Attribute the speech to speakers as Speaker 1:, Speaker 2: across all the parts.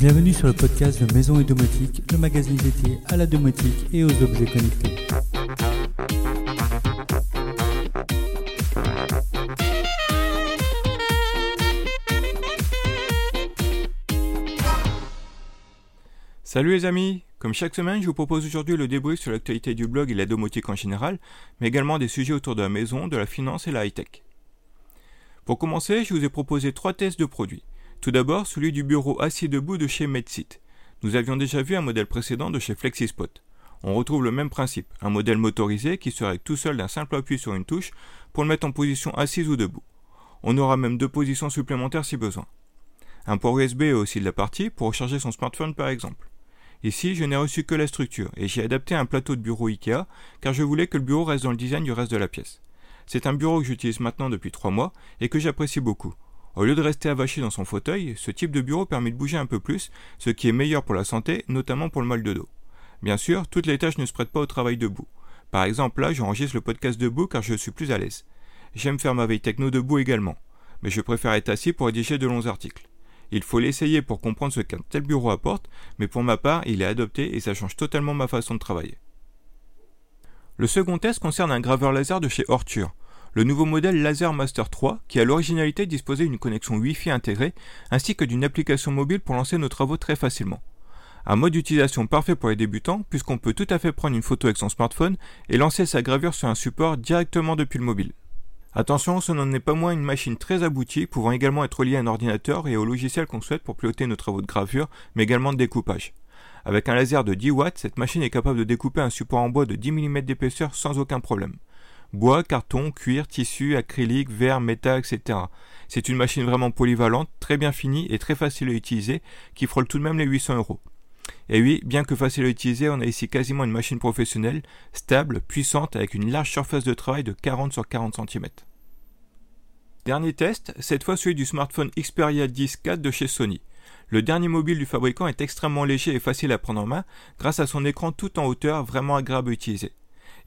Speaker 1: Bienvenue sur le podcast de Maison et Domotique, le magazine dédié à la domotique et aux objets connectés.
Speaker 2: Salut les amis Comme chaque semaine, je vous propose aujourd'hui le débrief sur l'actualité du blog et la domotique en général, mais également des sujets autour de la maison, de la finance et la high-tech. Pour commencer, je vous ai proposé trois tests de produits. Tout d'abord, celui du bureau assis debout de chez MedSit. Nous avions déjà vu un modèle précédent de chez FlexiSpot. On retrouve le même principe, un modèle motorisé qui serait tout seul d'un simple appui sur une touche pour le mettre en position assise ou debout. On aura même deux positions supplémentaires si besoin. Un port USB est aussi de la partie pour recharger son smartphone par exemple. Ici, je n'ai reçu que la structure et j'ai adapté un plateau de bureau Ikea car je voulais que le bureau reste dans le design du reste de la pièce. C'est un bureau que j'utilise maintenant depuis trois mois et que j'apprécie beaucoup. Au lieu de rester avachi dans son fauteuil, ce type de bureau permet de bouger un peu plus, ce qui est meilleur pour la santé, notamment pour le mal de dos. Bien sûr, toutes les tâches ne se prêtent pas au travail debout. Par exemple, là, j'enregistre le podcast debout car je suis plus à l'aise. J'aime faire ma veille techno debout également, mais je préfère être assis pour rédiger de longs articles. Il faut l'essayer pour comprendre ce qu'un tel bureau apporte, mais pour ma part, il est adopté et ça change totalement ma façon de travailler. Le second test concerne un graveur laser de chez Orture, le nouveau modèle Laser Master 3 qui a l'originalité de disposer d'une connexion Wi-Fi intégrée ainsi que d'une application mobile pour lancer nos travaux très facilement. Un mode d'utilisation parfait pour les débutants puisqu'on peut tout à fait prendre une photo avec son smartphone et lancer sa gravure sur un support directement depuis le mobile. Attention, ce n'en est pas moins une machine très aboutie, pouvant également être liée à un ordinateur et au logiciel qu'on souhaite pour piloter nos travaux de gravure, mais également de découpage. Avec un laser de 10 watts, cette machine est capable de découper un support en bois de 10 mm d'épaisseur sans aucun problème. Bois, carton, cuir, tissu, acrylique, verre, métal, etc. C'est une machine vraiment polyvalente, très bien finie et très facile à utiliser, qui frôle tout de même les 800 euros. Et oui, bien que facile à utiliser, on a ici quasiment une machine professionnelle, stable, puissante, avec une large surface de travail de 40 sur 40 cm. Dernier test, cette fois celui du smartphone Xperia 10 4 de chez Sony. Le dernier mobile du fabricant est extrêmement léger et facile à prendre en main grâce à son écran tout en hauteur vraiment agréable à utiliser.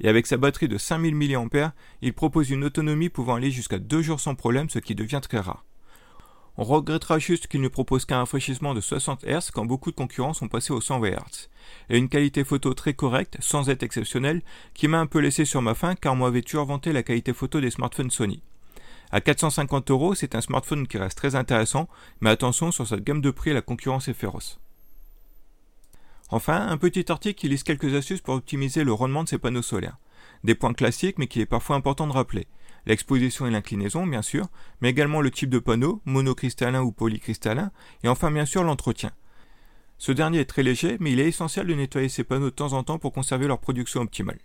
Speaker 2: Et avec sa batterie de 5000 mAh, il propose une autonomie pouvant aller jusqu'à 2 jours sans problème, ce qui devient très rare. On regrettera juste qu'il ne propose qu'un rafraîchissement de 60 Hz quand beaucoup de concurrents sont passés aux 120 Hz. Et une qualité photo très correcte, sans être exceptionnelle, qui m'a un peu laissé sur ma faim car moi avait toujours vanté la qualité photo des smartphones Sony? À 450 euros, c'est un smartphone qui reste très intéressant, mais attention, sur cette gamme de prix, la concurrence est féroce. Enfin, un petit article qui liste quelques astuces pour optimiser le rendement de ces panneaux solaires. Des points classiques, mais qui est parfois important de rappeler l'exposition et l'inclinaison bien sûr, mais également le type de panneau, monocristallin ou polycristallin, et enfin bien sûr l'entretien. Ce dernier est très léger, mais il est essentiel de nettoyer ces panneaux de temps en temps pour conserver leur production optimale.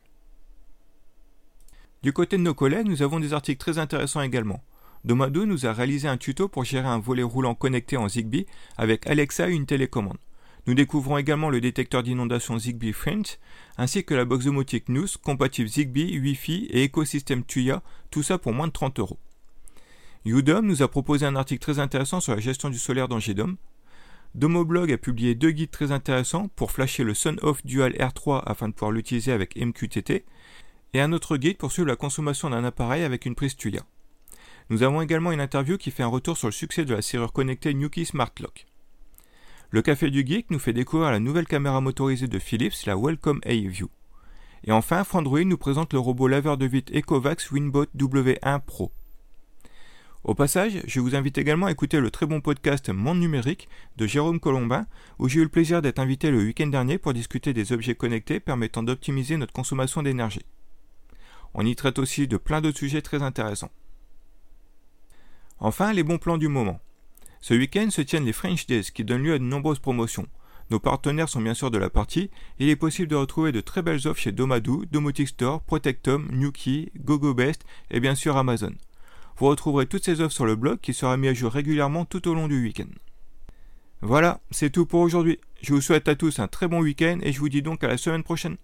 Speaker 2: Du côté de nos collègues, nous avons des articles très intéressants également. Domadou nous a réalisé un tuto pour gérer un volet roulant connecté en Zigbee avec Alexa et une télécommande. Nous découvrons également le détecteur d'inondation Zigbee French, ainsi que la box domotique News, compatible Zigbee, Wi-Fi et écosystème Tuya, tout ça pour moins de 30 euros. Udom nous a proposé un article très intéressant sur la gestion du solaire dans GDOM. Domoblog a publié deux guides très intéressants pour flasher le Sun Off Dual R3 afin de pouvoir l'utiliser avec MQTT, et un autre guide pour suivre la consommation d'un appareil avec une prise Tuya. Nous avons également une interview qui fait un retour sur le succès de la serrure connectée Nuki Smart Lock. Le Café du Geek nous fait découvrir la nouvelle caméra motorisée de Philips, la Welcome A-View. Et enfin, Frandroid nous présente le robot laveur de vitre Ecovax Winbot W1 Pro. Au passage, je vous invite également à écouter le très bon podcast Monde numérique de Jérôme Colombin, où j'ai eu le plaisir d'être invité le week-end dernier pour discuter des objets connectés permettant d'optimiser notre consommation d'énergie. On y traite aussi de plein d'autres sujets très intéressants. Enfin, les bons plans du moment. Ce week-end se tiennent les French Days qui donnent lieu à de nombreuses promotions. Nos partenaires sont bien sûr de la partie, il est possible de retrouver de très belles offres chez Domadou, Domotic Store, Protectum, Nuki, GoGoBest et bien sûr Amazon. Vous retrouverez toutes ces offres sur le blog qui sera mis à jour régulièrement tout au long du week-end. Voilà, c'est tout pour aujourd'hui. Je vous souhaite à tous un très bon week-end et je vous dis donc à la semaine prochaine.